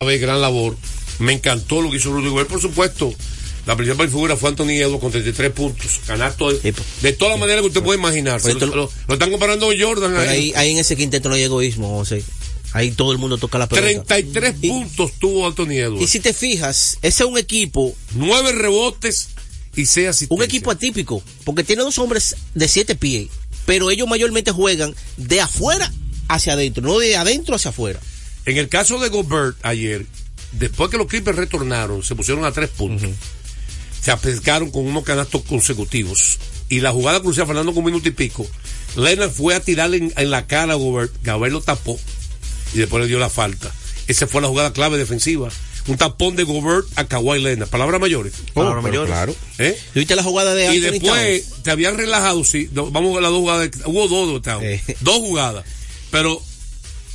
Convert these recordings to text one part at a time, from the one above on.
gran labor. Me encantó lo que hizo Rudy Gobert, por supuesto. La principal figura fue Anthony Edwards con 33 puntos. Canasto de, pues. de todas las maneras que usted puede imaginar. Pues lo, lo- lo están comparando con Jordan. Pero ahí. ahí, en ese quinteto no hay egoísmo, José. Ahí todo el mundo toca la pelota. 33 Y- puntos tuvo Anthony Y Edwards. si te fijas, ese es un equipo, 9 rebotes y 6 asistencias. un equipo atípico, porque tiene dos hombres de siete pies, pero ellos mayormente juegan de afuera hacia adentro, no de adentro hacia afuera. En el caso de Gobert ayer, después que los Clippers retornaron, se pusieron a 3 puntos. Se acercaron con unos canastos consecutivos. Y la jugada crucial, Fernando, con un minuto y pico. Leonard fue a tirarle en, en la cara a Gobert. Gobert lo tapó. Y después le dio la falta. Esa fue la jugada clave defensiva. Un tapón de Gobert a Kawhi Leonard. Palabras mayores. Palabras pero mayores. Claro. ¿Eh? ¿Viste la jugada de Y Anthony después Towns? te habían relajado, sí. Vamos a ver las dos jugadas. Hubo dos Towns. Eh. Dos jugadas. Pero,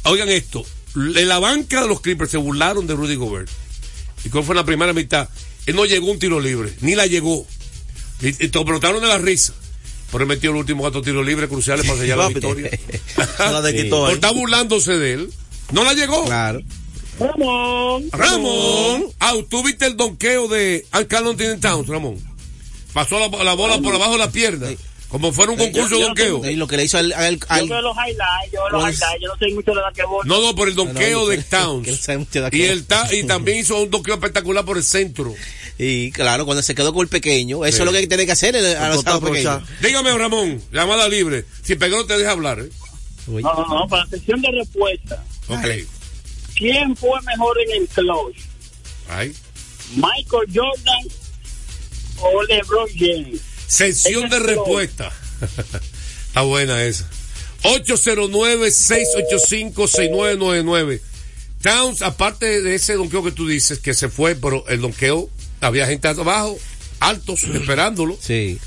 oigan esto. En la banca de los Clippers se burlaron de Rudy Gobert. ¿Y cuál fue la primera mitad? Él no llegó un tiro libre. Ni la llegó. Y, y te brotaron de la risa. Pero él metió los últimos cuatro tiros libres cruciales para sellar la victoria. La estar burlándose de él. No la llegó. Claro. Ramón. Ramón. Ah, tú viste el donqueo de Anthony Towns, Ramón. Pasó la, la bola por abajo de la pierna. Como fuera un concurso de yo- donqueo. Y lo que le hizo al, al- al- Yo veo los highlights, yo veo los Pues- highlights, yo no sé mucho de la que voy. No, no, por el donqueo No, no, de Towns. que no sabe mucho de y, el ta- y también hizo un donqueo espectacular por el centro. y claro, cuando se quedó con el pequeño, eso Sí. es lo que tiene que hacer el- a los Total, pequeños. aprovechar. Dígame, Ramón, llamada libre. Si pegó, no te deja hablar. ¿eh? No, no, no, para la sesión de respuesta. Ok. ¿Quién fue mejor en el clutch? Ay. ¿Michael Jordan o LeBron James? Sesión de respuesta. Está buena esa. 809-685-6999. Towns, aparte de ese donqueo que tú dices que se fue, pero el donqueo, había gente abajo, altos, esperándolo. Sí.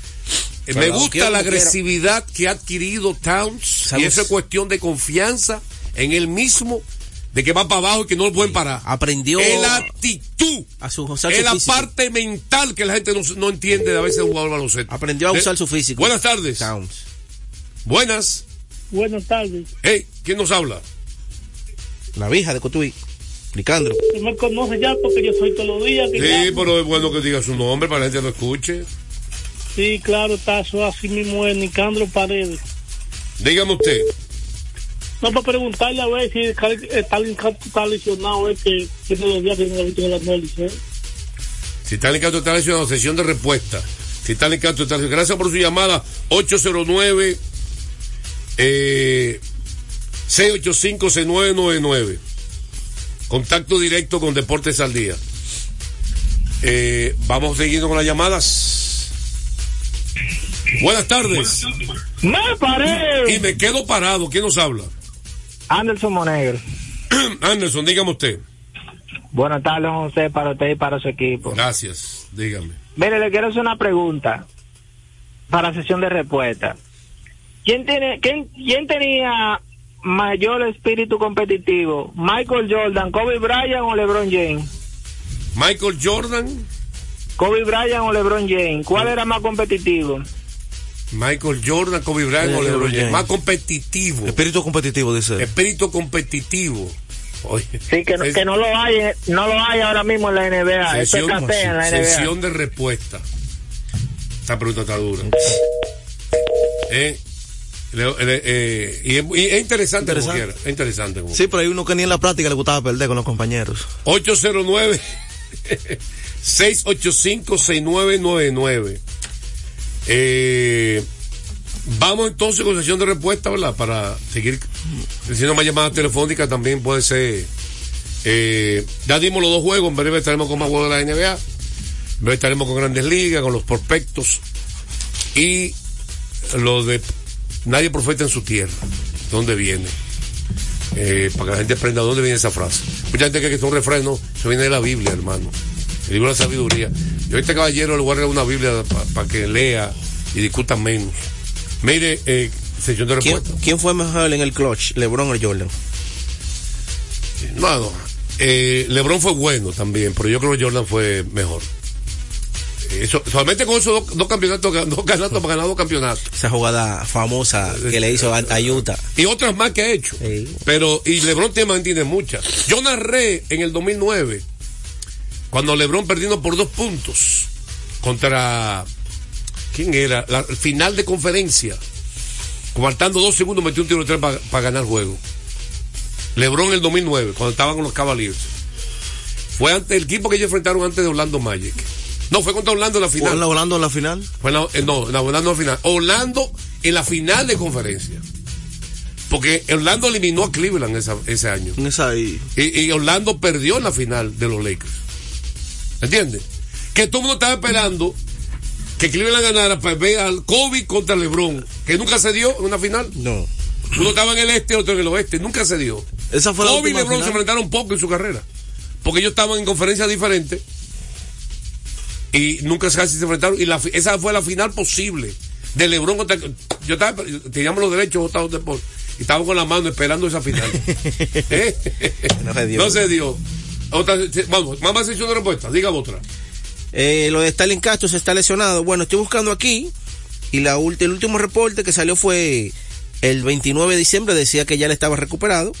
Eh, Me gusta la agresividad que ha adquirido Towns. Y eso es cuestión de confianza en él mismo, de que va para abajo y que no lo pueden parar. Aprendió Es la actitud. a su, usar Es su la físico. parte mental que la gente no, no entiende de a veces de un jugador baloncesto. Aprendió a usar su físico. Buenas tardes. Towns. Buenas. Buenas tardes. Hey, ¿quién nos habla? La vieja de Cotuí. Nicandro. Usted me conoce ya porque yo soy todos los días. que Sí, llamo. pero es bueno que diga su nombre para que la gente lo escuche. Sí, claro, está eso así mismo es Nicandro Paredes. Dígame usted. No, para preguntarle a ver si está, está, está lesionado, es que tiene los días que no visto en el análisis. Si está canto está lesionado, sesión de respuesta. Si está lesionado. Gracias por su llamada. 809 eh, 685-6999. Contacto directo con Deportes al Día. Eh, vamos siguiendo con las llamadas. Buenas tardes. ¡Me Y paré! me quedo parado. ¿Quién nos habla? Anderson Monegro. Anderson, dígame usted. Buenas tardes, José, para usted y para su equipo. Gracias. Dígame. Mire, le quiero hacer una pregunta para sesión de respuesta. ¿Quién, tiene, quién, quién tenía mayor espíritu competitivo? ¿Michael Jordan, Kobe Bryant o LeBron James? Michael Jordan. Kobe Bryant o LeBron James. ¿Cuál era más competitivo? Michael Jordan, Kobe Bryant Eh, o LeBron James. Más competitivo. Espíritu competitivo, dice. él. Espíritu competitivo. Oye, Sí, que no, es- que no lo hay, no lo hay ahora mismo en la NBA. Eso es sesión, café en la NBA. sesión de respuesta. Esta pregunta está dura. Eh, le- le- eh, y, es, y es interesante, como Interesante. quiera. Es interesante. como Sí, pero hay uno que ni en la práctica le gustaba perder con los compañeros. 809 685 6999 eh, Vamos entonces con sesión de respuesta, ¿verdad? Para seguir haciendo más llamadas telefónicas también puede ser. Eh, ya dimos los dos juegos, en breve estaremos con más juegos de la NBA. En breve estaremos con Grandes Ligas, con los prospectos. Y lo de nadie profeta en su tierra. ¿Dónde viene? Eh, para que la gente aprenda dónde viene esa frase. Mucha gente cree que es un refrán, no, eso viene de la Biblia, hermano. El libro de la sabiduría. Yo este caballero le voy a una Biblia para que lea y discuta menos. Mire, eh, sesión de ¿Quién, quién fue mejor en el clutch, LeBron o Jordan? No, no. Eh, LeBron fue bueno también, pero yo creo que Jordan fue mejor. Eso, solamente con esos dos, dos campeonatos, dos campeonatos para ganar dos campeonatos. Esa jugada famosa que le hizo a, a Utah. Y otras más que ha hecho. Sí. Pero, y LeBron tiene, tiene muchas. Yo narré en el 2009, cuando LeBron perdiendo por dos puntos contra. ¿Quién era? La final de conferencia. Faltando dos segundos, metió un tiro de tres para ganar el juego. LeBron en el 2009, cuando estaban con los Cavaliers. Fue ante el equipo que ellos enfrentaron antes de Orlando Magic. No, fue contra Orlando en la final. ¿Fue Orlando en la final? Fue en la- eh, no, en la Orlando en la final. Orlando en la final de conferencia. Porque Orlando eliminó a Cleveland esa- ese año. Esa ahí. Y, y Orlando perdió en la final de los Lakers. ¿Entiendes? Que todo el mundo estaba esperando que Cleveland ganara para ver al Kobe contra LeBron, que nunca se dio en una final. No. Uno estaba en el este, otro en el oeste, nunca se dio. Esa fue la Kobe y LeBron se enfrentaron poco en su carrera. Porque ellos estaban en conferencias diferentes. Y nunca casi se enfrentaron. Y la, esa fue la final posible. De LeBron contra. Yo estaba. Teníamos los derechos votados de por. Y estábamos con la mano esperando esa final. ¿Eh? No se dio. No se dio. Otra, vamos, más sección de respuesta. Diga otra. Eh, lo de Stalin Castro se está lesionado. Bueno, estoy buscando aquí y la ulti- el último reporte que salió fue el 29 de diciembre, decía que ya le estaba recuperado,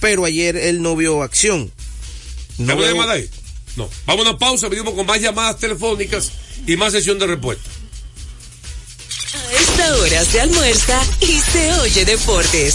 pero ayer él no vio acción. No ¿Tengo una veo- llamada ahí? No. Vamos a una pausa, venimos con más llamadas telefónicas y más sesión de respuesta. A esta hora se almuerza y se oye deportes.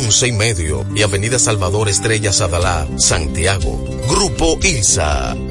y medio, y Avenida Salvador Estrella Sadalá, Santiago. Grupo ILSA.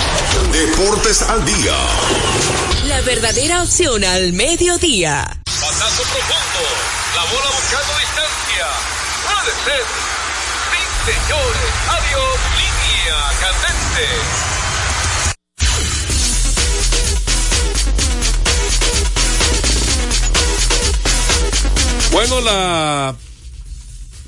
Deportes al día. La verdadera opción al mediodía. Pasazo profundo. La bola buscando distancia. Puede ser. Sí, señores. Adiós. Línea candente. Bueno, la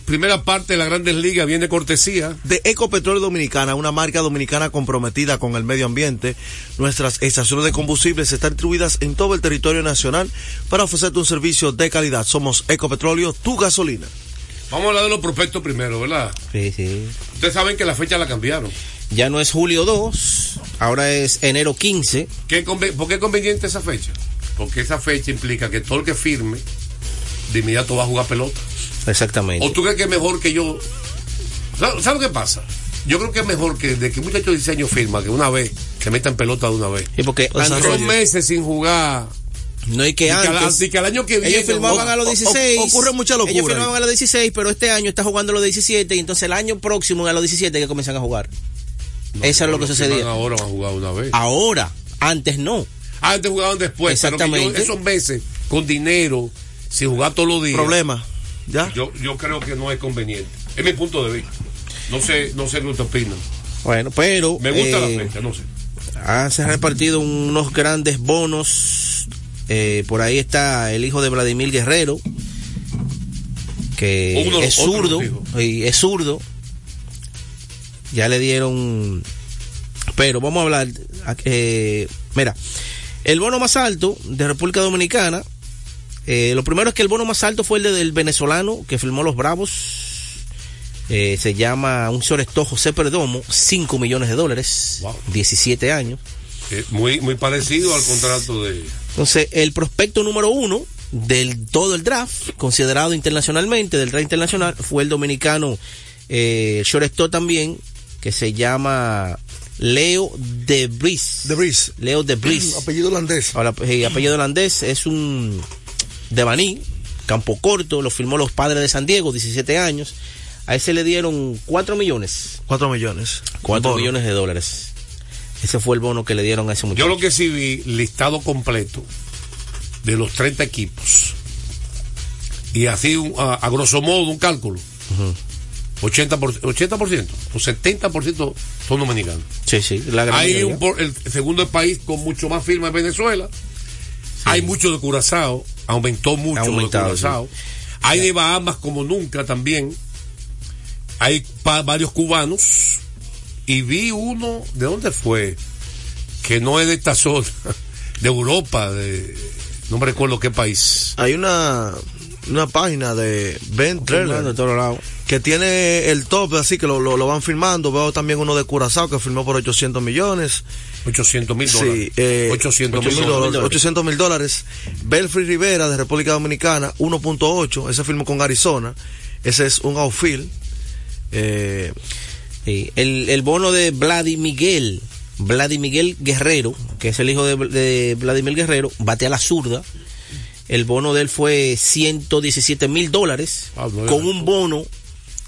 primera parte de la Grandes Ligas viene cortesía. de Ecopetróleo Dominicana, una marca dominicana comprometida con el medio ambiente. Nuestras estaciones de combustibles están distribuidas en todo el territorio nacional para ofrecerte un servicio de calidad. Somos Ecopetróleo, tu gasolina. Vamos a hablar de los prospectos primero, ¿verdad? Sí, sí. Ustedes saben que la fecha la cambiaron. Ya no es julio 2, ahora es enero 15. ¿Qué conve- ¿Por qué es conveniente esa fecha? Porque esa fecha implica que todo el que firme de inmediato va a jugar pelota. Exactamente. ¿O tú crees que es mejor que yo? ¿Sabes ¿sabe lo que pasa? Yo creo que es mejor que de que un muchacho de 16 años firma que una vez se meta en pelota de una vez. Y porque antes, meses sin jugar. no hay que Y que antes. y que al año que viene, ellos firmaban o- a los o- 16. ocurre mucha locura Ellos firmaban a los 16, pero este año está jugando a los 17 y entonces el año próximo a los 17 que comienzan a jugar. Eso es lo que sucedía. Ahora van a jugar una vez. Ahora, antes no. Antes jugaban después. pero que yo- Exactamente. esos meses con dinero, sin jugar todos los días. Problema. ¿Ya? Yo, yo creo que no es conveniente. Es mi punto de vista. No sé, no sé qué ustedes opinan. Bueno, pero Me gusta eh, la fecha, no sé. se han repartido unos grandes bonos. Eh, por ahí está el hijo de Vladimir Guerrero, que Uno- es zurdo, y es zurdo. Ya le dieron, pero vamos a hablar. eh, mira, el bono más alto de República Dominicana. Eh, lo primero es que el bono más alto fue el de- del venezolano que firmó los Bravos Eh, se llama un shortstop José Perdomo, 5 millones de dólares, Wow. 17 años. Eh, muy, muy parecido al contrato de. Entonces, el prospecto número uno del todo el draft, considerado internacionalmente, del draft internacional, fue el dominicano, eh, shortstop también, que se llama Leo de Bris. De Bris. Leo de Bris. Apellido holandés. Ahora, eh, apellido holandés, es un de Baní, campo corto, lo firmó los padres de San Diego, 17 años. A ese le dieron 4 millones. 4 millones. 4 Bono. millones de dólares. Ese fue el bono que le dieron a ese muchacho. Yo lo que sí vi, listado completo de los 30 equipos. Y así, un- a, a grosso modo, un cálculo. 80%, 80% o 70% son dominicanos. Sí, sí, la gran Hay un, el segundo país con mucho más firma es Venezuela. Hay mucho de Curazao, aumentó mucho lo de aumentado, Curazao. Hay de Bahamas como nunca también. Hay varios cubanos. Y vi uno, ¿de dónde fue? Que no es de esta zona, de Europa, de, no me recuerdo qué país. Hay una, una página de Ben Trailer de todos lados. que tiene el top, así que lo, lo, lo van firmando. Veo también uno de Curazao que firmó por 800 millones. 800 mil dólares. Sí, eh, 800 mil 800 dólares. dólares. 800 mil dólares. Belfry Rivera de República Dominicana, 1.8. Ese firmó con Arizona. Ese es un outfield. Eh, Sí, el, el bono de Vladimir Miguel, Vladimir Miguel Guerrero, que es el hijo de, de Vladimir Guerrero, bate a la zurda. El bono de él fue 117 mil dólares, Ah, con un bono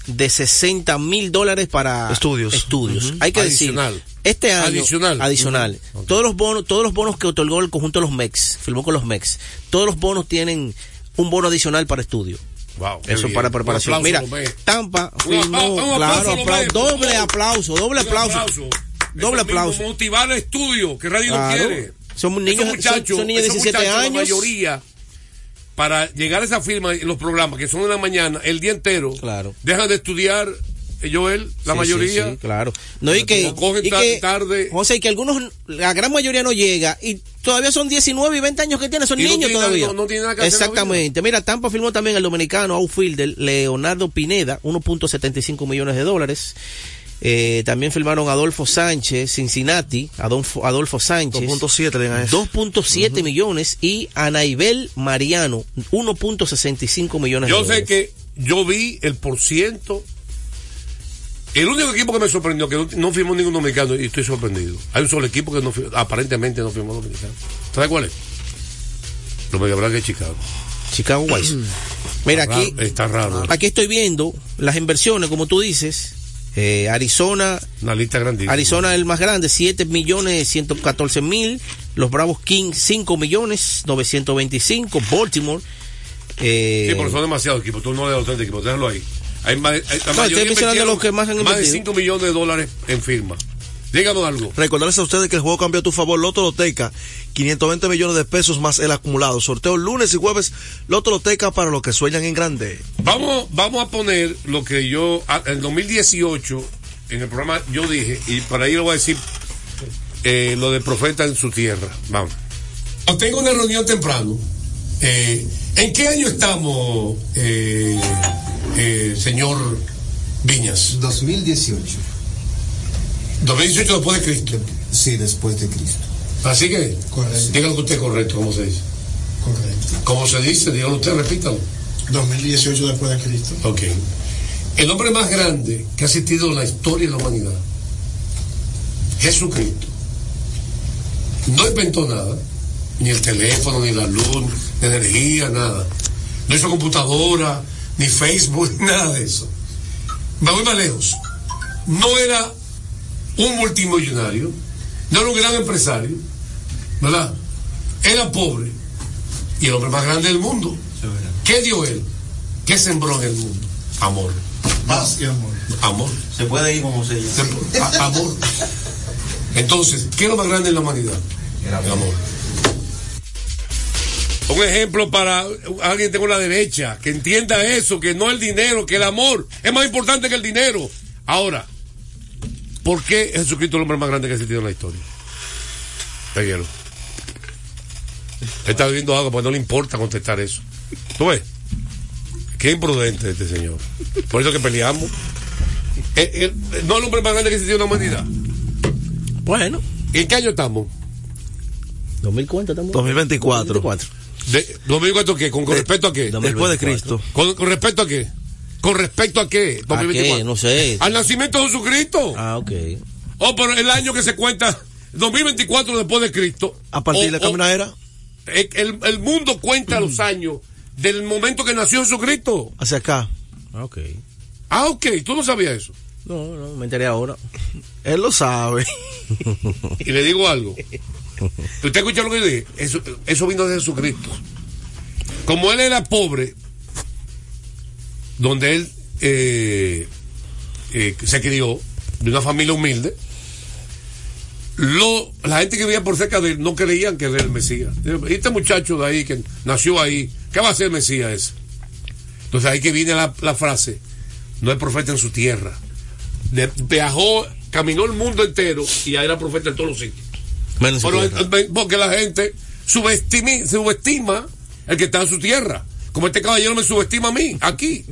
de 60 mil dólares para Estudios. estudios. Hay que Adicional. decir, este año Adicional. adicional, todos los bonos, todos los bonos que otorgó el conjunto de los MEX, firmó con los MEX, todos los bonos tienen un bono adicional para estudio. Wow, Eso para preparación. Mira. Tampa firmó, claro, aplauso, doble aplauso, doble aplauso. Doble aplauso. Motivar el estudio, que Radio Claro. quiere. Son niños- Esos muchachos, son- son niños de esos 17 muchachos, años. La mayoría, para llegar a esa firma en los programas, que son en la mañana, el día entero, Claro. dejan de estudiar, Joel, la Sí, mayoría. sí, sí, claro. No, y que, cogen y que, tarde. José, y que algunos, la gran mayoría no llega y todavía son 19 y 20 años que tienen, son Y no niños tiene todavía. no- no tiene nada que hacer Exactamente. Mira, Tampa firmó también el dominicano outfielder Leonardo Pineda, 1.75 millones de dólares. Eh, también firmaron Adolfo Sánchez, Cincinnati, Adolfo, Adolfo Sánchez. 2.7 le dan a ese. 2.7 millones y Anaibel Mariano, 1.65 millones de Yo sé dólares. que yo vi el por ciento. El único equipo que me sorprendió, que no, no firmó ningún dominicano, y estoy sorprendido. Hay un solo equipo que no aparentemente no firmó dominicano. ¿Sabes cuál es? Los Mega Blancos de Chicago. Chicago White. Mira, Está aquí, raro, está raro. aquí estoy viendo las inversiones, como tú dices. Eh, Arizona, Una lista grandísima. Arizona el más grande, 7 millones 114 mil. Los Bravos Kings, 5 millones 925. Baltimore. Eh, Sí, pero son demasiados equipos. Tú no le das los 30 equipos, déjalo ahí. Hay más, hay- la estoy mayoría mencionando invirtieron los que más han Más de invertido. 5 millones de dólares en firma. Díganos algo. Recordarles a ustedes que el juego cambió a tu favor. Loto Loteca, 520 millones de pesos más el acumulado. Sorteo lunes y jueves. Loto Loteca para los que sueñan en grande. Vamos, vamos a poner lo que yo, en 2018, en el programa, yo dije, y para ahí lo voy a decir, eh, lo de profeta en su tierra. Vamos. Tengo una reunión temprano. Eh, ¿En qué año estamos, eh, eh, señor Viñas? 2018. 2018 después de Cristo. Sí, después de Cristo. Así que, Correcto. dígalo usted correcto, ¿cómo se dice? Correcto. ¿Cómo se dice? Dígalo usted, repítalo. 2018 después de Cristo. Ok. El hombre más grande que ha existido en la historia de la humanidad, Jesucristo, no inventó nada, ni el teléfono, ni la luz, ni energía, nada. No hizo computadora, ni Facebook, nada de eso. Me voy más lejos. No era un multimillonario, no era un gran empresario, ¿verdad? Era pobre y el hombre más grande del mundo. ¿Qué dio él? ¿Qué sembró en el mundo? Amor. Paz y amor. Amor. Se puede ir como se llama. Amor. Entonces, ¿qué es lo más grande en la humanidad? El amor. Un ejemplo para alguien que tenga la derecha, que entienda eso, que no el dinero, que el amor es más importante que el dinero. Ahora, ¿por qué Jesucristo es el hombre más grande que ha existido en la historia? Te quiero. Él está bebiendo agua porque no le importa contestar eso. ¿Tú ves? Qué imprudente este señor. Por eso que peleamos. Eh, eh, no el hombre más grande que existió en la humanidad. Bueno. ¿En qué año estamos? 2004 estamos. 2024. 2024. De, ¿2024 qué? ¿Con, con respecto a qué? Después de Cristo. ¿Con, con respecto a qué? ¿Con respecto a qué? ¿A qué? No sé. Al nacimiento de Jesucristo. Ah, ok. Oh, pero el año que se cuenta, 2024 después de Cristo. A partir O- de la o- era, El, el- el mundo cuenta los años del momento que nació Jesucristo. hacia acá. Ah, ok. Ah, ok, tú no sabías eso. No, no, me enteré ahora. Él lo sabe. Y le digo algo. ¿Usted escuchó lo que yo? Eso, eso vino de Jesucristo. Como él era pobre, donde él eh, eh, se crió, de una familia humilde, la gente que vivía por cerca de él no creían que era el Mesías. Este muchacho de ahí que nació ahí, ¿qué va a ser el Mesías? Entonces ahí que viene la, frase, no es profeta en su tierra. Viajó, caminó el mundo entero y ahí era profeta en todos los sitios. Menos Pero, tierra. eh, porque la gente subestimi- subestima el que está en su tierra. Como este caballero me subestima a mí, aquí.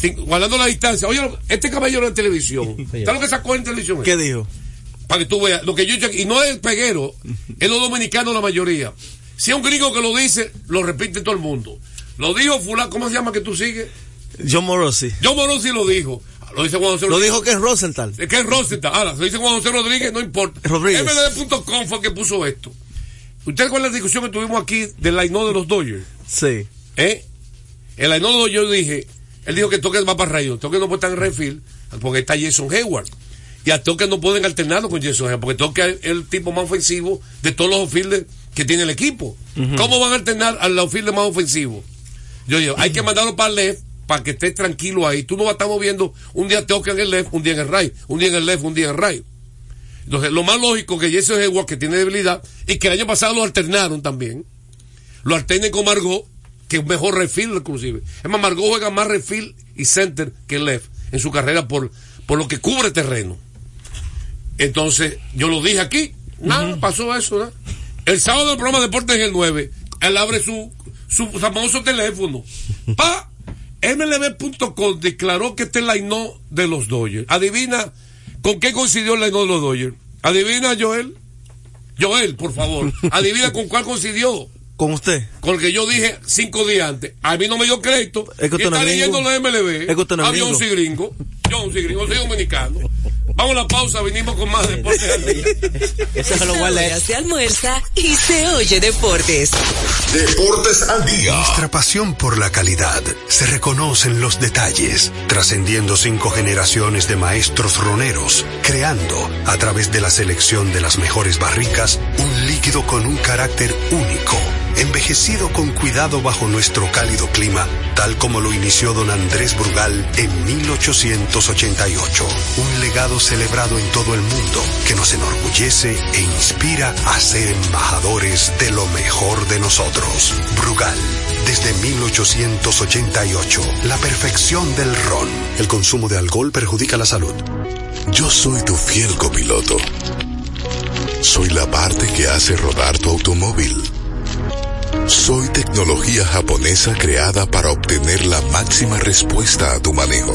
Sin- guardando la distancia. Oye, este caballero en televisión. ¿Sabes lo que sacó en televisión? ¿Qué dijo? Para que tú veas. Lo que yo y no es el peguero, es los dominicanos la mayoría. Si es un gringo que lo dice, lo repite todo el mundo. Lo dijo fulano, ¿cómo se llama que tú sigues? John Morosi. John Morosi lo dijo. Lo dice Juan José Lo Rodríguez. dijo que es Rosenthal. Es que es Rosenthal. Ahora, lo dice Juan José Rodríguez, no importa. Rodríguez. MLD.com fue el que puso esto. ¿Usted recuerda la discusión que tuvimos aquí del Ainó de los Dodgers? Sí. ¿Eh? El Ainó de los Dodgers, dije, él dijo que Toque va para Rayo, Toque no puede estar en Redfield porque está Jason Hayward. Y a Toque no pueden alternarlo con Jason Hayward, porque Toque es el tipo más ofensivo de todos los outfielders que tiene el equipo. ¿Cómo van a alternar al outfielder más ofensivo? Yo digo, hay que mandarlo para el left para que esté tranquilo ahí. Tú no vas a estar moviendo un día Toque en el left, un día en el right, un día en el left, un día en el right. Entonces, lo más lógico que Jason Hayward, que tiene debilidad, y que el año pasado lo alternaron también, lo alternen con Margot, que es mejor refill inclusive. Es más, Margot juega más refill y center que left en su carrera por, por lo que cubre terreno. Entonces, yo lo dije aquí, nada, pasó eso, ¿no? El sábado del programa Deportes en el 9, él abre su, su famoso teléfono. Pa, MLB.com declaró que este es el line de los Dodgers. Adivina con qué coincidió el line de los Dodgers. Adivina, Joel. Joel, por favor. Adivina con cuál coincidió. Con usted. Con el que yo dije cinco días antes. A mí no me dio crédito. Es que y está es leyendo la MLB. Es que usted no es yo gringo. Yo soy gringo, soy dominicano. Vamos a la pausa, venimos con más deportes al día. Eso se lo guarda se almuerza y se oye deportes. Deportes al día. Nuestra pasión por la calidad se reconoce en los detalles, trascendiendo cinco generaciones de maestros roneros, creando, a través de la selección de las mejores barricas, un líquido con un carácter único, envejecido con cuidado bajo nuestro cálido clima, tal como lo inició don Andrés Brugal en 1888. Un legado celebrado en todo el mundo que nos enorgullece e inspira a ser embajadores de lo mejor de nosotros. Brugal, desde 1888, la perfección del ron. El consumo de alcohol perjudica la salud. Yo soy tu fiel copiloto. Soy la parte que hace rodar tu automóvil. Soy tecnología japonesa creada para obtener la máxima respuesta a tu manejo.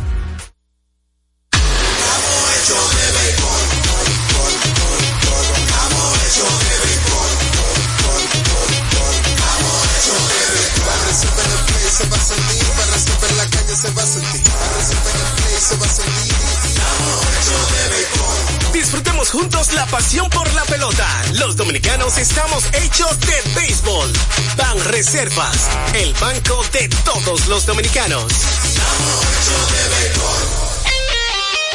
La pasión por la pelota. Los dominicanos estamos hechos de béisbol. Ban Reservas, el banco de todos los dominicanos.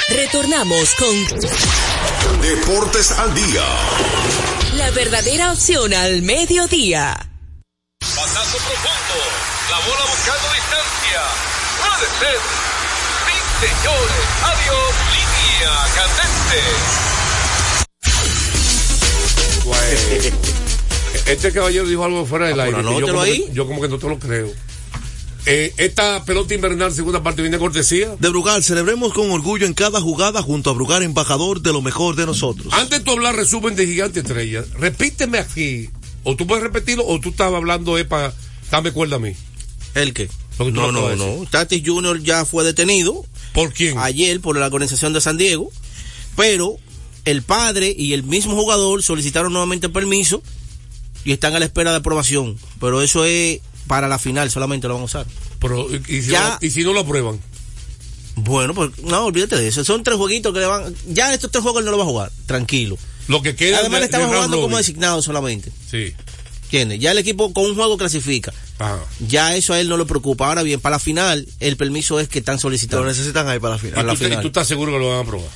Retornamos con Deportes al día. la verdadera opción al mediodía. Pasazo profundo. La bola buscando distancia. Puede ser. Sí, señores. Adiós. Línea candente. Este caballero dijo algo fuera del Ah, aire. yo, como ahí. que, yo como que no te lo creo. Eh, esta pelota invernal segunda parte viene cortesía. De Brugal, celebremos con orgullo en cada jugada junto a Brugal, embajador de lo mejor de nosotros. Antes de tú hablar resumen de Gigante Estrella, repíteme aquí. O tú puedes repetirlo o tú estabas hablando es para darme cuerda a mí. ¿El qué? No, no, decir. no. Tatis Jr. ya fue detenido. ¿Por quién? Ayer por la organización de San Diego. Pero el padre y el mismo jugador solicitaron nuevamente permiso y están a la espera de aprobación. Pero eso es para la final, solamente lo van a usar. Pero, y, si Ya- no, y si no lo aprueban. Bueno, pues no, olvídate de eso. Son tres jueguitos que le van. Ya estos tres juegos él no lo va a jugar. Tranquilo. Lo que queda Además, de- le estaba jugando como designado solamente. Sí. ¿Entiendes? Ya el equipo con un juego clasifica. Ajá. Ya eso a él no le preocupa. Ahora bien, para la final, el permiso es que están solicitando. Lo necesitan ahí para la final. Para la ¿Y tú, te- final. y tú estás seguro que lo van a aprobar?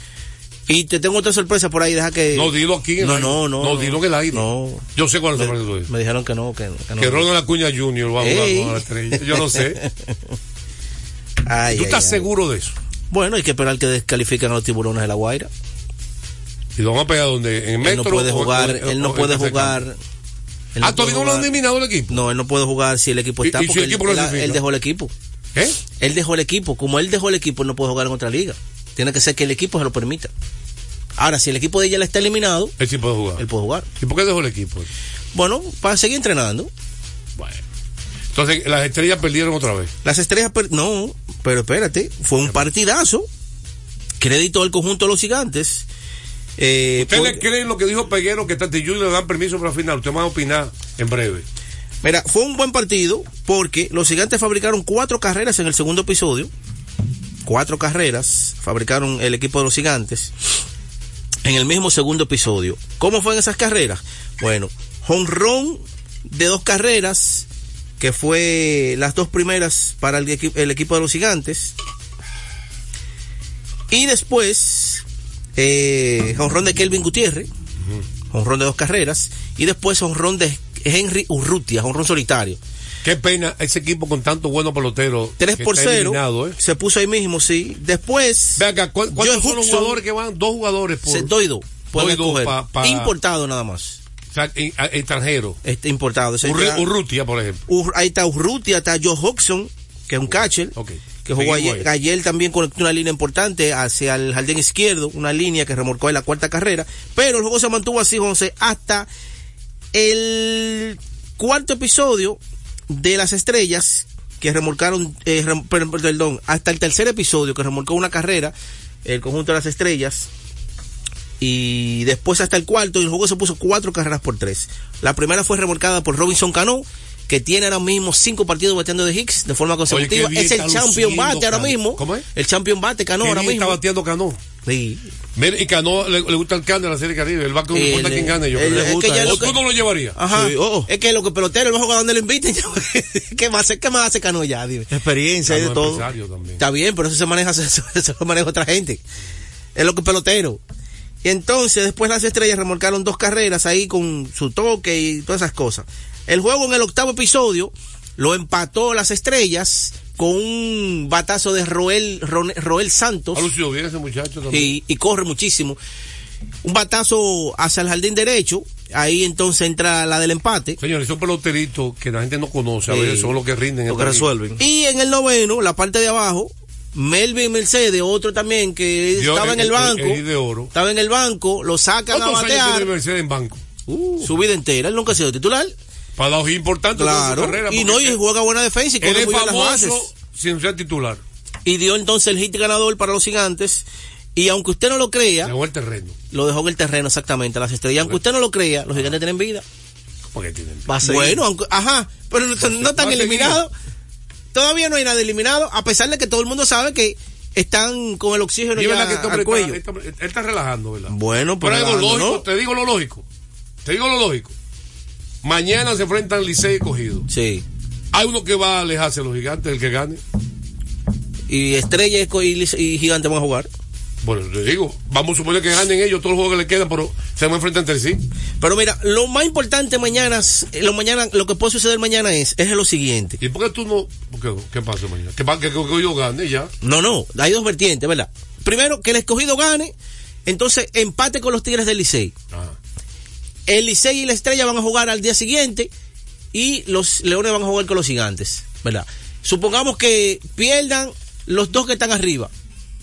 Y te tengo otra sorpresa por ahí, deja que... No, dilo aquí No, no, no. No, dilo en el aire. No. Yo sé cuál es la sorpresa tuya. me dijeron que no, que, que no. Que Ronald Acuña Jr. va a jugar con la estrella. Yo no sé. Ay, ¿Tú ay, estás ay. seguro de eso? Bueno, hay que esperar que descalifiquen a los tiburones de la Guaira. ¿Y lo van a pegar donde? ¿En el Él metro? no puede jugar, o- él no o- puede jugar. Él Ah, todavía no lo han eliminado el equipo. No, él no puede jugar si el equipo ¿Y- está y si el él, equipo él- clasifica? él dejó el equipo. ¿Eh? Él dejó el equipo. Como él dejó el equipo, él no puede jugar en otra liga. Tiene que ser que el equipo se lo permita. Ahora, si el equipo de ella está eliminado, Él sí puede jugar. él puede jugar. ¿Y por qué dejó el equipo? Bueno, para seguir entrenando. Entonces, las estrellas perdieron otra vez. Las estrellas, per- no, pero espérate, fue un partidazo. Crédito al conjunto de los gigantes. Eh, ¿Ustedes por- le creen lo que dijo Peguero que Tati Junior le dan permiso para la final? Usted va a opinar en breve. Mira, fue un buen partido porque los gigantes fabricaron cuatro carreras en el segundo episodio. Cuatro carreras fabricaron el equipo de los gigantes en el mismo segundo episodio. ¿Cómo fueron esas carreras? Bueno, honrón de dos carreras, que fue las dos primeras para el, equi- el equipo de los gigantes. Y después, eh, honrón de Kelvin Gutiérrez, honrón de dos carreras. Y después honrón de Henry Urrutia, honrón solitario. Qué pena ese equipo con tantos buenos peloteros. 3 que por está 0. eliminado, ¿eh? Se puso ahí mismo, sí. Después. Ve acá, ¿cu- ¿cuántos Joe son los Hudson- jugadores que van? Dos jugadores por. Se doy dos. Doy dos escoger. pa- pa- Importado nada más. O sea, extranjero. Este importado. Urri- Urrutia, por ejemplo. Ur- ahí está Urrutia, está Joe Hodgson, que es un catcher. Que jugó ayer, ayer también conectó una línea importante hacia el jardín izquierdo, una línea que remolcó en la cuarta carrera, pero el juego se mantuvo así, José, hasta el cuarto episodio de las estrellas que remolcaron, eh, rem- perdón, hasta el tercer episodio que remolcó una carrera, el conjunto de las estrellas, y después hasta el cuarto y el juego se puso cuatro carreras por tres. La primera fue remolcada por Robinson Cano, que tiene ahora mismo cinco partidos bateando de Hicks de forma consecutiva. es el champion bate ahora mismo. ¿Cómo es? El champion bate Cano Qué ahora mismo. está bateando Cano. Sí. Mira, y Cano le, le gusta el can de la Serie Caribe. Él va con no El- importa quién gane. Yo el- creo. es que ya ¿O lo tú no lo llevarías? Ajá. Sí, oh. Es que lo que pelotero, él va a jugar donde lo inviten. ¿Qué más hace, qué más hace Cano ya? Dime. Experiencia y de Cano todo. también. Está bien, pero eso se maneja, eso, eso lo maneja otra gente. Es lo que pelotero. Y entonces, después las estrellas remolcaron dos carreras ahí con su toque y todas esas cosas. El juego en el octavo episodio lo empató las estrellas con un batazo de Roel, Roel Santos. Ha lucido bien ese muchacho también. y, y corre muchísimo. Un batazo hacia el jardín derecho. Ahí entonces entra la del empate. Señores, son peloteritos que la gente no conoce. A veces son los que rinden. Lo que resuelven. Y en el noveno, la parte de abajo, Melvin Mercedes, otro también que estaba en el banco. el de oro. Estaba en el banco, lo sacan a ¿Cuántos años tiene batear Mercedes en banco? su vida entera. Él nunca ha sido titular. Para la hoja importante Claro. carrera. Y no, y juega buena defensa y Él es famoso bases. sin ser titular. Y dio entonces el hit ganador para los gigantes. Y aunque usted no lo crea, Dejó el terreno. lo dejó en el terreno exactamente, las estrellas. Aunque usted no lo crea, los gigantes tienen vida. ¿Cómo que tienen? Va a seguir. Bueno, aunque, ajá, pero no, no están eliminados. Todavía no hay nada eliminado, a pesar de que todo el mundo sabe que están con el oxígeno Y ya que este al cuello. está, está relajando, ¿verdad? Bueno, Pero pero algo relajando, lógico, ¿no? te digo lo lógico. Te digo lo lógico. Mañana se enfrentan Licey y Cogido. Sí. Hay uno que va a alejarse de los gigantes, el que gane. Y Estrella y, y, Gigante van a jugar. Bueno, te digo, vamos a suponer que ganen ellos todos los juegos que le quedan, pero se van a enfrentar entre sí. Pero mira, lo más importante mañana, lo mañana, lo que puede suceder mañana es, es lo siguiente. ¿Y por qué tú no? qué, ¿Qué pasa mañana? Que, que, que, yo gane ya. No, no, hay dos vertientes, ¿verdad? Primero, que el escogido gane, entonces empate con los Tigres del Licey. Ah. El Licey y la Estrella van a jugar al día siguiente y los Leones van a jugar con los Gigantes, ¿verdad? Supongamos que pierdan los dos que están arriba.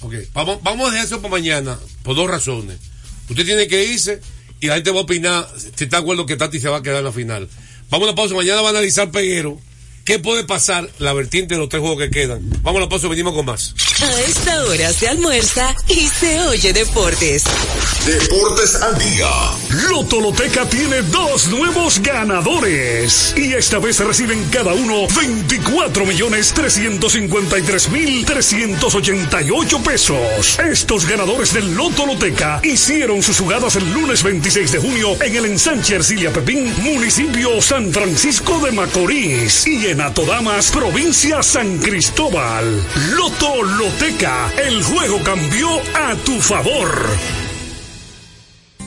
Ok, vamos, vamos a dejar eso para mañana, por dos razones. Usted tiene que irse y la gente va a opinar si está de acuerdo que Tati se va a quedar en la final. Vamos a la pausa, mañana va a analizar Peguero. ¿Qué puede pasar la vertiente de los tres juegos que quedan? Vamos a la pausa, venimos con más. A esta hora se almuerza y se oye deportes. Deportes al día. Loto Loteca tiene dos nuevos ganadores. Y esta vez reciben cada uno 24 millones 353 mil 388 pesos. Estos ganadores del Loto Loteca hicieron sus jugadas el lunes 26 de junio en el ensanche Ercilia Pepín, municipio San Francisco de Macorís. Y en Atodamas, provincia San Cristóbal. Loto Loteca, el juego cambió a tu favor.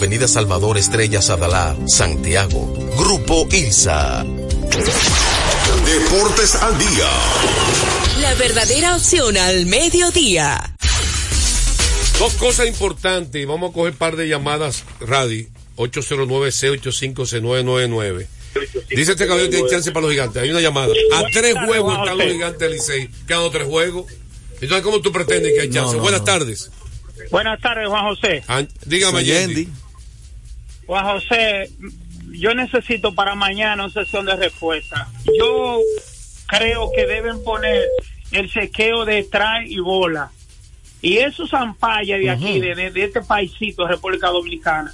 Avenida Salvador Estrella Sadalá, Santiago. Grupo ILSA. Deportes al día. La verdadera opción al mediodía. Dos cosas importantes. Vamos a coger un par de llamadas, Radi. 809-685-6999. Dice este caballero que tiene chance para los gigantes. Hay una llamada. A tres juegos están los gigantes del Licey. Quedan tres juegos. Entonces, ¿cómo tú pretendes que hay chance? Buenas tardes. Buenas tardes, Juan José. Ah, dígame, Yendi. Juan José, yo necesito para mañana una sesión de respuesta. Yo creo que deben poner el sequeo de try y bola. Y esos zampallas de aquí, de, de- de este paisito, República Dominicana,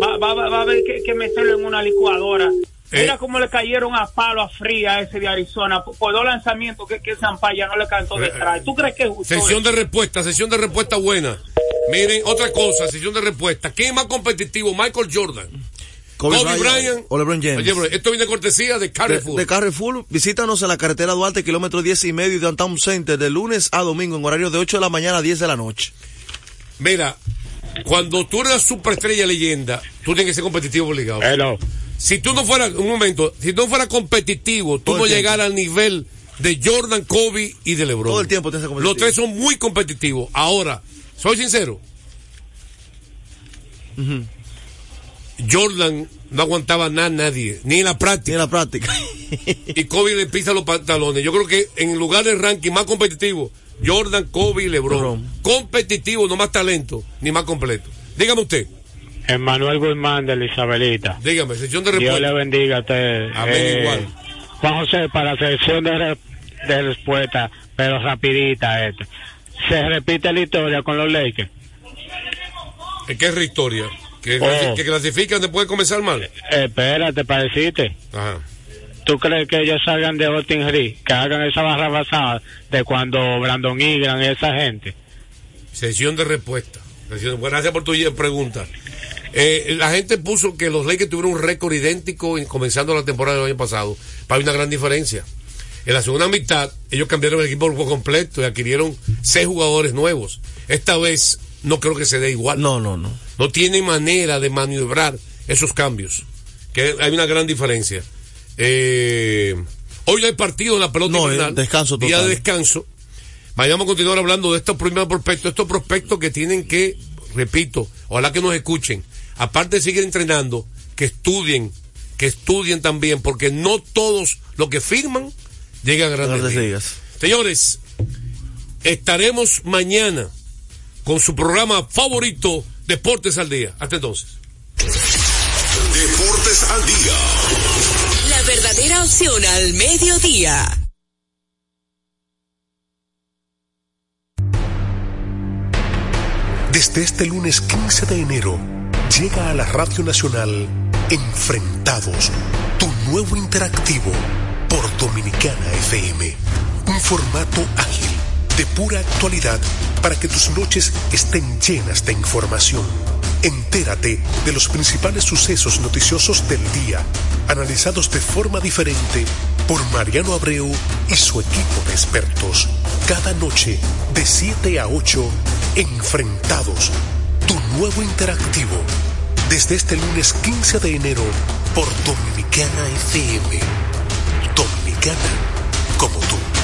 va, va, va- va a haber que, que meterlo en una licuadora. Mira cómo le cayeron a palo a fría ese de Arizona por, por dos lanzamientos que, que Zampaya no le cantó de try. ¿Tú crees que es justo? Sesión de respuesta, sesión de respuesta buena. Miren, otra cosa, sesión de respuesta. ¿Quién es más competitivo? Michael Jordan. Kobe Kobe, Bryant o LeBron James. Oye, bro, esto viene de cortesía de De, Carrefour. de Carrefour, visítanos en la carretera Duarte, kilómetro 10 y medio y Downtown Center, de lunes a domingo, en horario de 8 de la mañana a 10 de la noche. Mira, cuando tú eres superestrella leyenda, tú tienes que ser competitivo obligado. Si tú no fueras, un momento, si tú no fueras competitivo, tú Todo no llegaras al nivel de Jordan, Kobe y de LeBron. Todo el tiempo tienes que ser competitivo. Los tres son muy competitivos. Ahora, soy sincero, Jordan no aguantaba nada a nadie, ni en la práctica. Ni en la práctica. y Kobe le pisa los pantalones. Yo creo que en lugar del ranking más competitivo, Jordan, Kobe y LeBron. Competitivo, no más talento, ni más completo. Dígame usted. Emanuel Guzmán de la Isabelita. Dígame, sesión de Dios respuesta. le bendiga a usted. Amén, igual. Juan José, para sesión de, re- de respuesta, pero rapidita esto. Se repite la historia con los Lakers. Es que es historia. Que, Oh. que clasifican después de comenzar mal. Espérate, para decirte. Ajá. ¿Tú crees que ellos salgan de Austin Reed, que hagan esa barra basada de cuando Brandon Ingram y esa gente? Sesión de respuesta. Sesión- bueno, Gracias por tu pregunta. Eh, la gente puso que los Lakers tuvieron un récord idéntico en- comenzando la temporada del año pasado. Pero hay una gran diferencia. En la segunda mitad, ellos cambiaron el equipo por completo y adquirieron seis jugadores nuevos. Esta vez no creo que se dé igual. No, no, no. No tiene manera de maniobrar esos cambios. Que hay una gran diferencia. Eh, hoy no hay partido en la pelota No, invernal. eh, descanso Día de descanso. Vayamos a continuar hablando de estos primeros prospectos, estos prospectos que tienen que, repito, ojalá que nos escuchen, aparte de seguir entrenando, que estudien, que estudien también, porque no todos los que firman llegan a grandes Grandes ligas. ligas. Señores, estaremos mañana con su programa favorito, Deportes al Día. Hasta entonces. Deportes al día. La verdadera opción al mediodía. Desde este lunes 15 de enero llega a la Radio Nacional Enfrentados, tu nuevo interactivo por Dominicana FM. Un formato ágil, de pura actualidad, para que tus noches estén llenas de información, Entérate de los principales sucesos noticiosos del día, analizados de forma diferente por Mariano Abreu y su equipo de expertos. Cada noche, de 7 a 8, Enfrentados, tu nuevo interactivo. Desde este lunes 15 de enero por Dominicana FM. Dominicana como tú.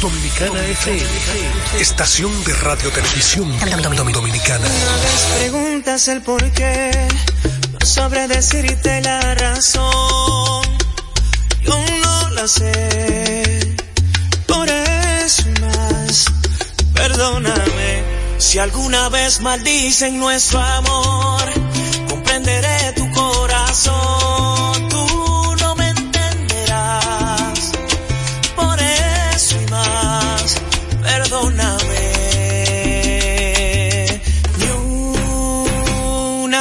Dominicana FM, estación de radio televisión dominicana. Una vez preguntas el por qué, no sabré decirte la razón. Yo no la sé, por eso más, perdóname. Si alguna vez maldicen nuestro amor,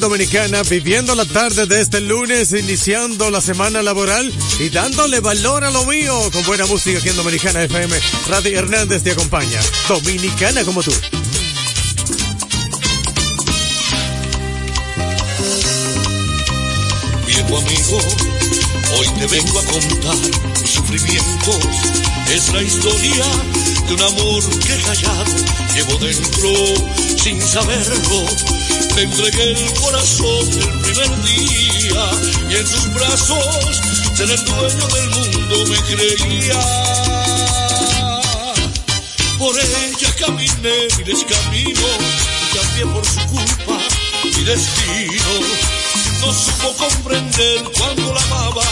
dominicana, viviendo la tarde de este lunes, iniciando la semana laboral y dándole valor a lo mío con buena música aquí en Dominicana FM. Radio Hernández te acompaña. Dominicana como tú. Hoy te vengo a contar mis sufrimientos. Es la historia de un amor que callado llevo dentro sin saberlo. Te entregué el corazón el primer día y en sus brazos ser el dueño del mundo me creía. Por ella caminé miles caminos y cambié por su culpa mi destino. No supo comprender cuando la amaba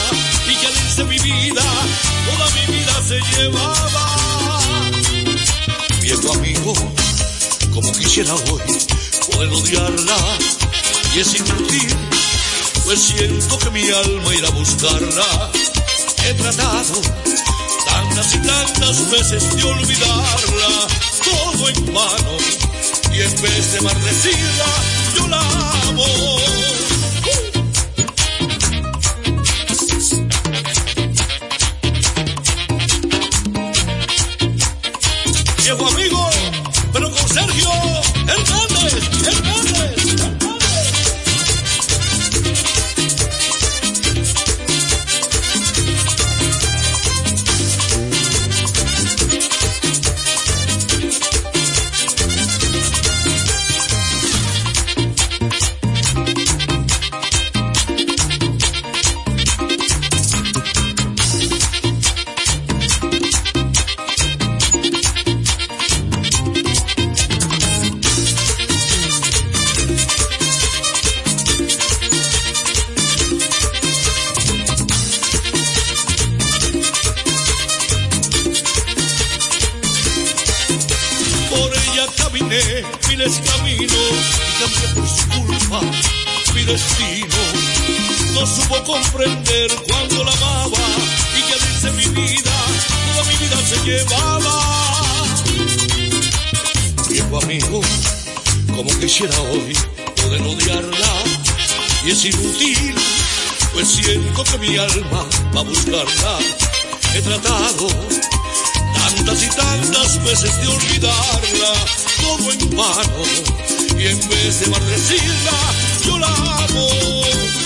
y que al irse mi vida, toda mi vida se llevaba. Viejo amigo, como quisiera hoy poder odiarla y es inútil, pues siento que mi alma irá a buscarla. He tratado tantas y tantas veces de olvidarla, todo en vano, y en vez de maldecirla, yo la amo. No supo comprender cuando la amaba y que irse mi vida, toda mi vida se llevaba. Viejo amigo, como quisiera hoy poder odiarla y es inútil, pues siento que mi alma va a buscarla. He tratado tantas y tantas veces de olvidarla, todo en vano, y en vez de maldecirla, yo la amo.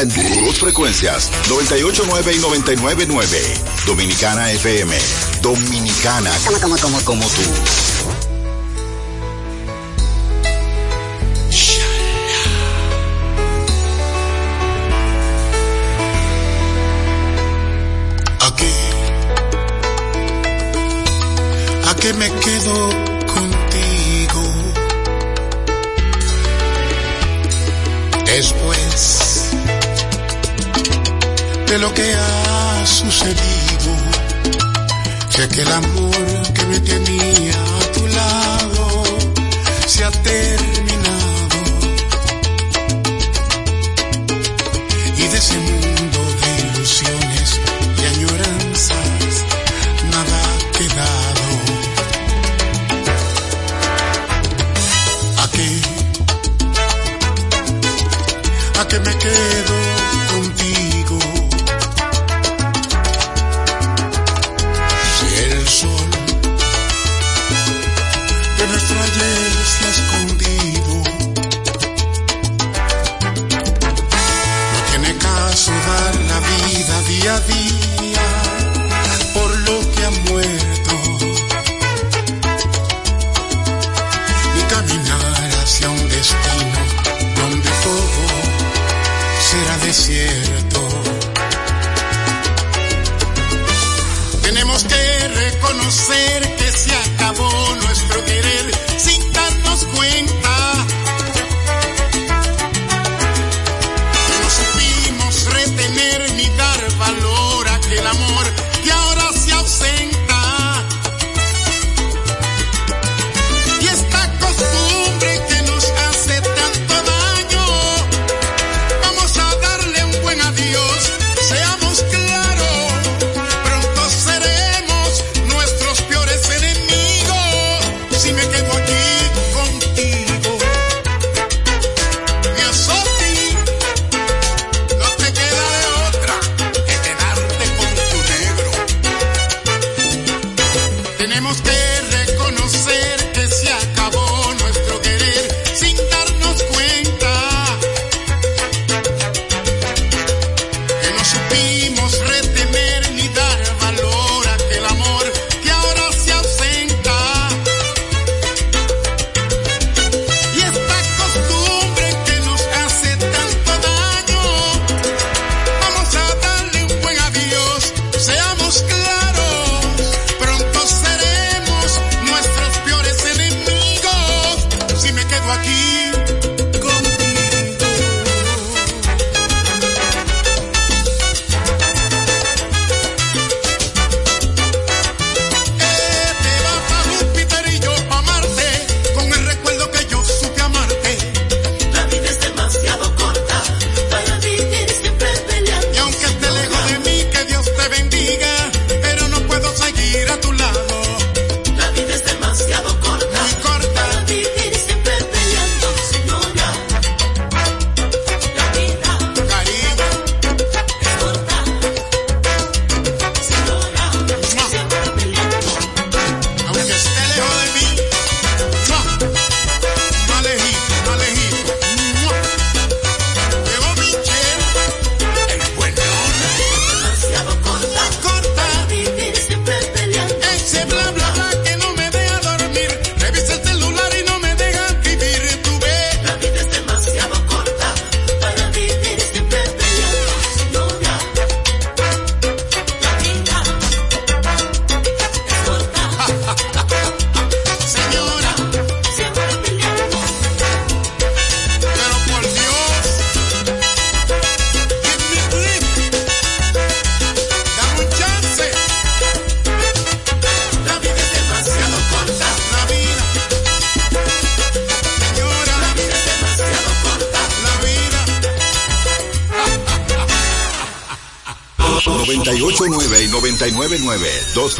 En tus frecuencias 989 y 999. Dominicana FM. Dominicana como como como como tú. Que el amor que me tenía a tu lado se ha terminado. Y de ese mundo de ilusiones y añoranzas nada ha quedado. Aquí, a que me quedo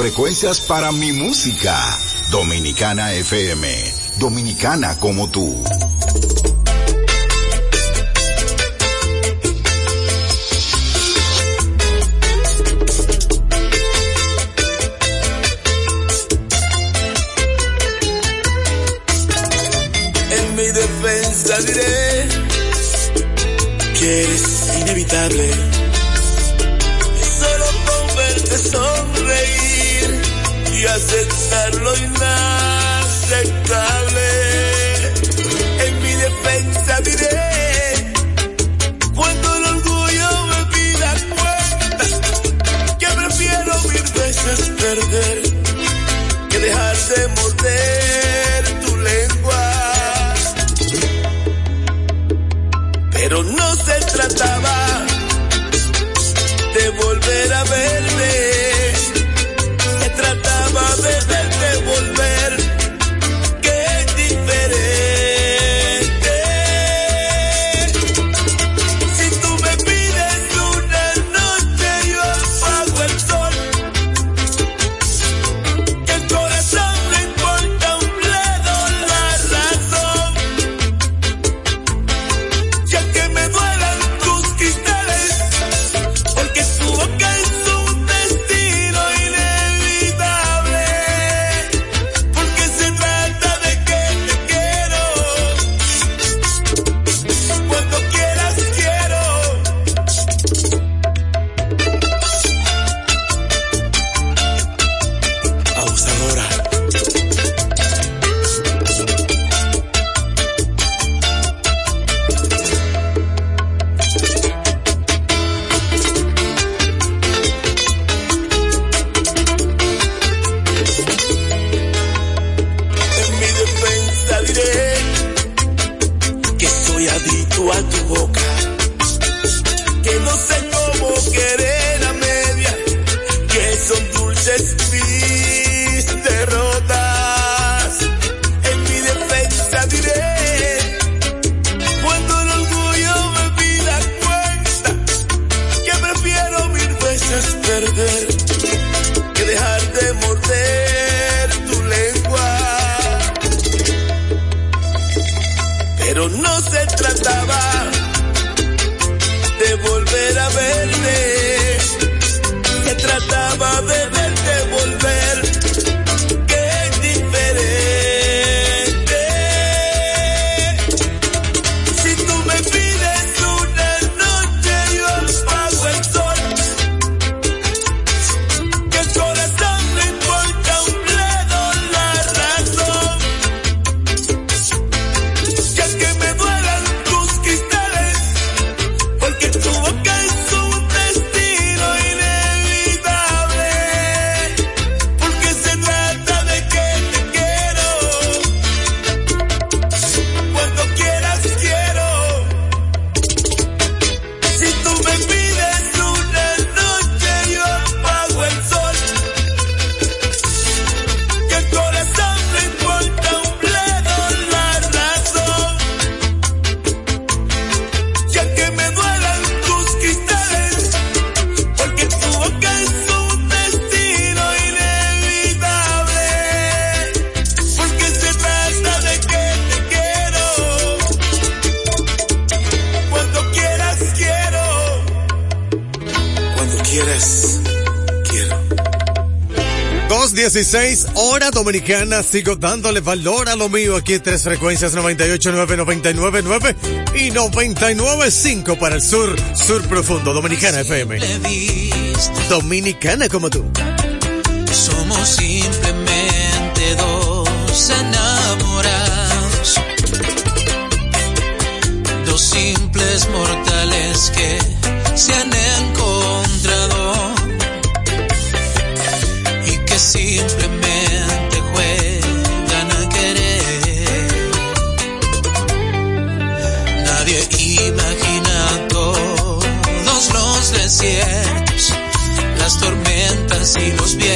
frecuencias para mi música. Dominicana FM, dominicana como tú. y aceptarlo inaceptable. se trataba de ver. Dominicana, sigo dándole valor a lo mío aquí en tres frecuencias 989, 999 y 995 para el sur, sur profundo, Dominicana FM. Dominicana como tú. las tormentas y los vientos.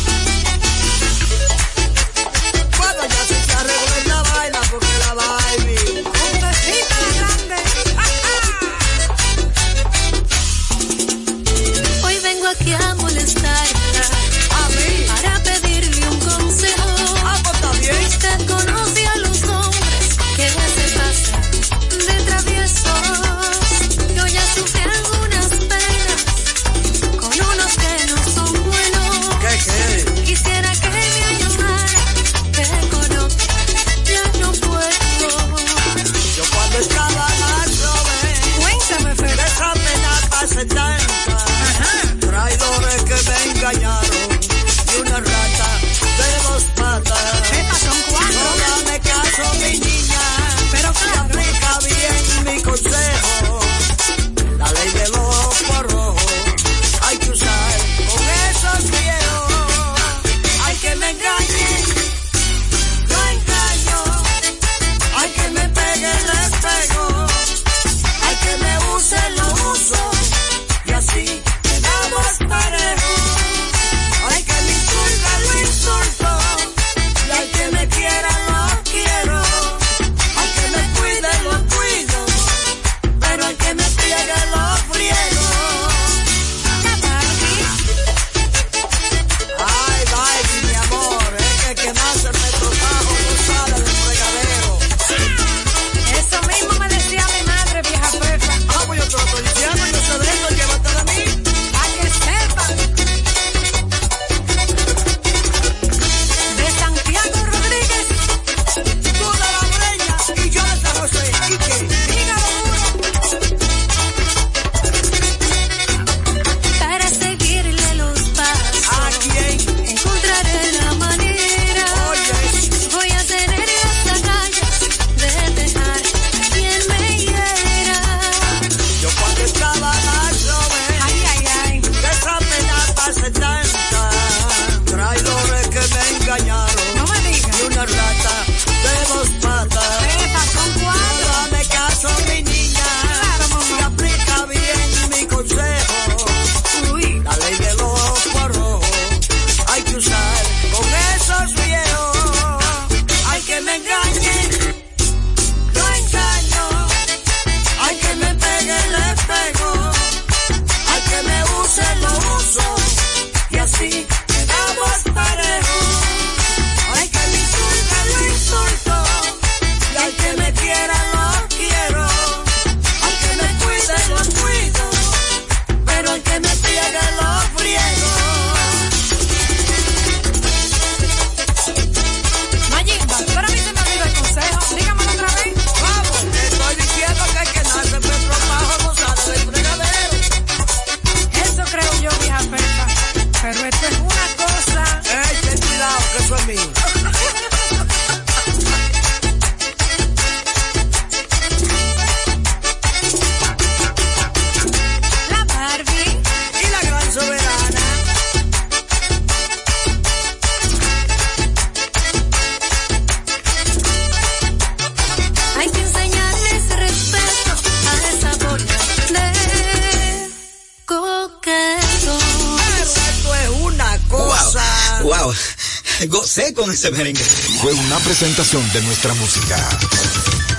Con ese merengue. Fue una presentación de nuestra música.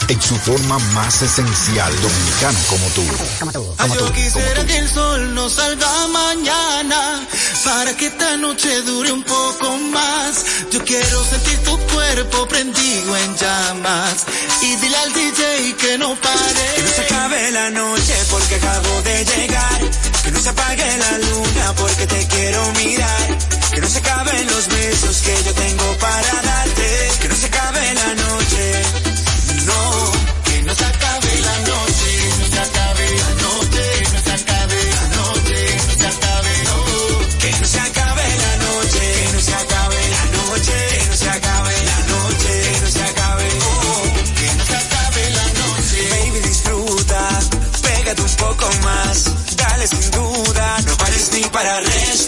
En su forma más esencial, dominicana como tú. Como tú. Ay, Como tú. yo quisiera que el sol no salga mañana para que esta noche dure un poco más. Yo quiero sentir tu cuerpo prendido en llamas y dile al DJ que no pare. Que no se acabe la noche porque acabo de llegar. Que se apague la luna porque te quiero mirar. Que no se acaben los besos que yo tengo para darte. Que no se acabe la noche. No, que no se acabe la noche. No se acabe la noche. No se acabe la noche. No se acabe, no. Que no se acabe la noche. Que no se acabe la noche. Que no se acabe la noche. Que no se acabe. Que no se acabe la noche. Baby, disfruta. Pégate un poco más. Sin duda. No pares ni para respirar.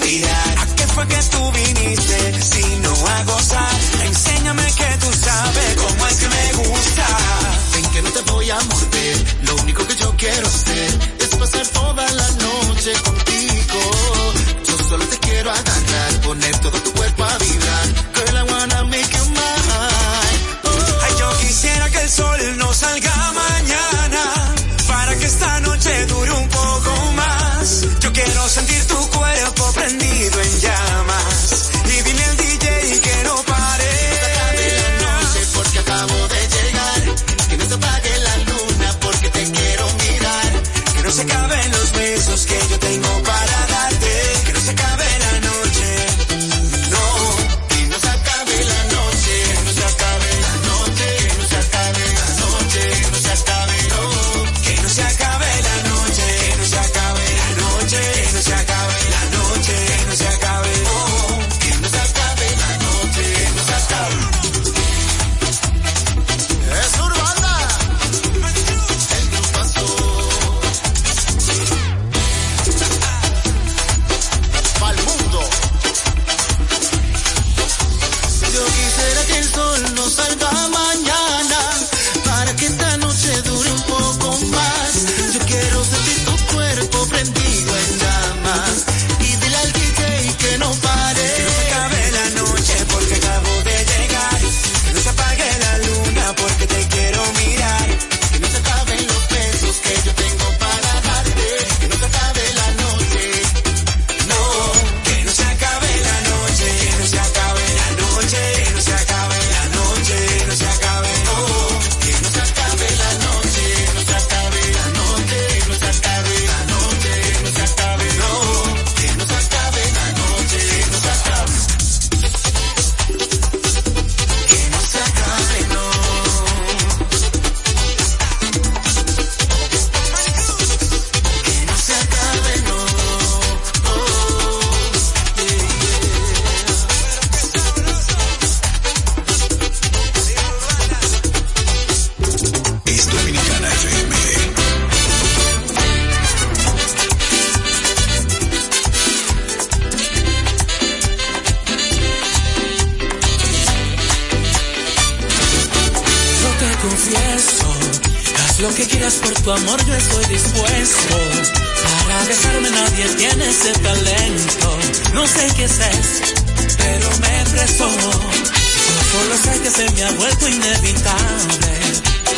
Pero me prestó. Yo solo sé que se me ha vuelto inevitable.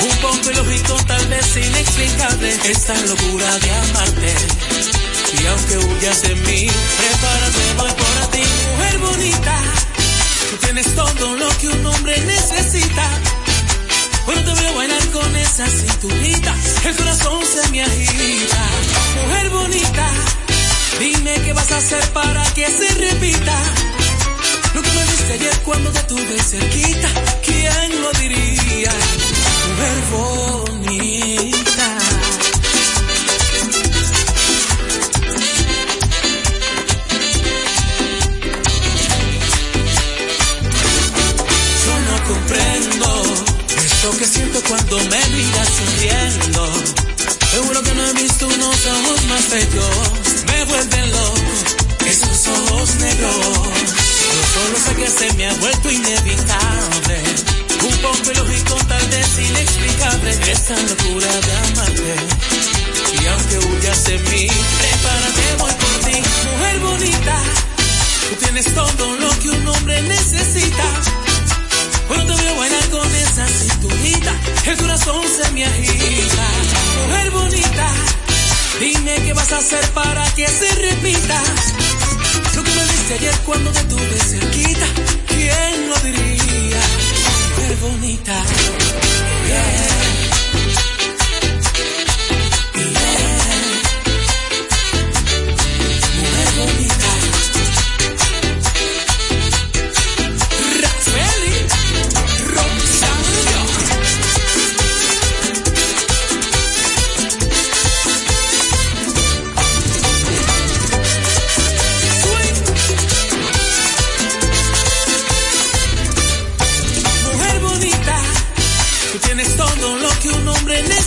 Un poco ilógico, tal vez inexplicable, esta locura de amarte. Y aunque huyas de mí, prepárate, voy por ti, mujer bonita. Tú tienes todo lo que un hombre necesita. Cuando te veo bailar con esa cinturita, el corazón se me agita. Mujer bonita, dime qué vas a hacer para que se repita. Lo que me diste ayer cuando te tuve cerquita, ¿quién lo diría? Mujer bonita. Yo no comprendo esto que siento cuando me miras sonriendo. Seguro que no he visto unos ojos más bellos. Vuelven loco esos ojos negros. Yo solo sé que se me ha vuelto inevitable. Un poco ilógico, tal vez inexplicable. Esta locura de amarte. Y aunque huyas de mí, prepárate, voy por ti. Mujer bonita, tú tienes todo lo que un hombre necesita. Cuando te veo bailar con esa cinturita, el corazón se me agita. Mujer bonita, dime qué vas a hacer para que se repita. Lo que me diste ayer cuando te tuve cerquita, ¿quién lo diría? Mujer bonita. Yeah.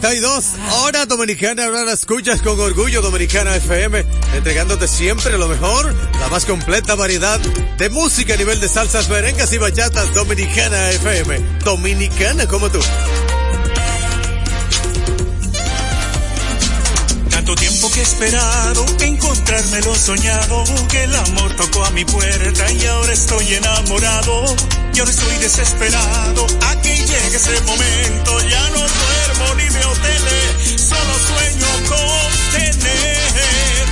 32 dominicana. Ahora la escuchas con orgullo Dominicana FM, entregándote siempre lo mejor, la más completa variedad de música a nivel de salsas, merengas y bachatas. Dominicana FM, dominicana como tú. Tanto tiempo que he esperado, encontrarme lo soñado, que el amor tocó a mi puerta y ahora estoy enamorado. Y ahora estoy desesperado, a que llegue ese momento, ya no solo sueño con tener.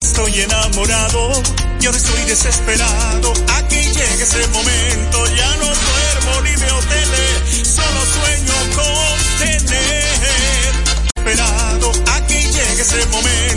Estoy enamorado y ahora estoy desesperado. Aquí llega ese momento, ya no duermo ni de hoteles, solo sueño con tener. Esperado, aquí llega ese momento.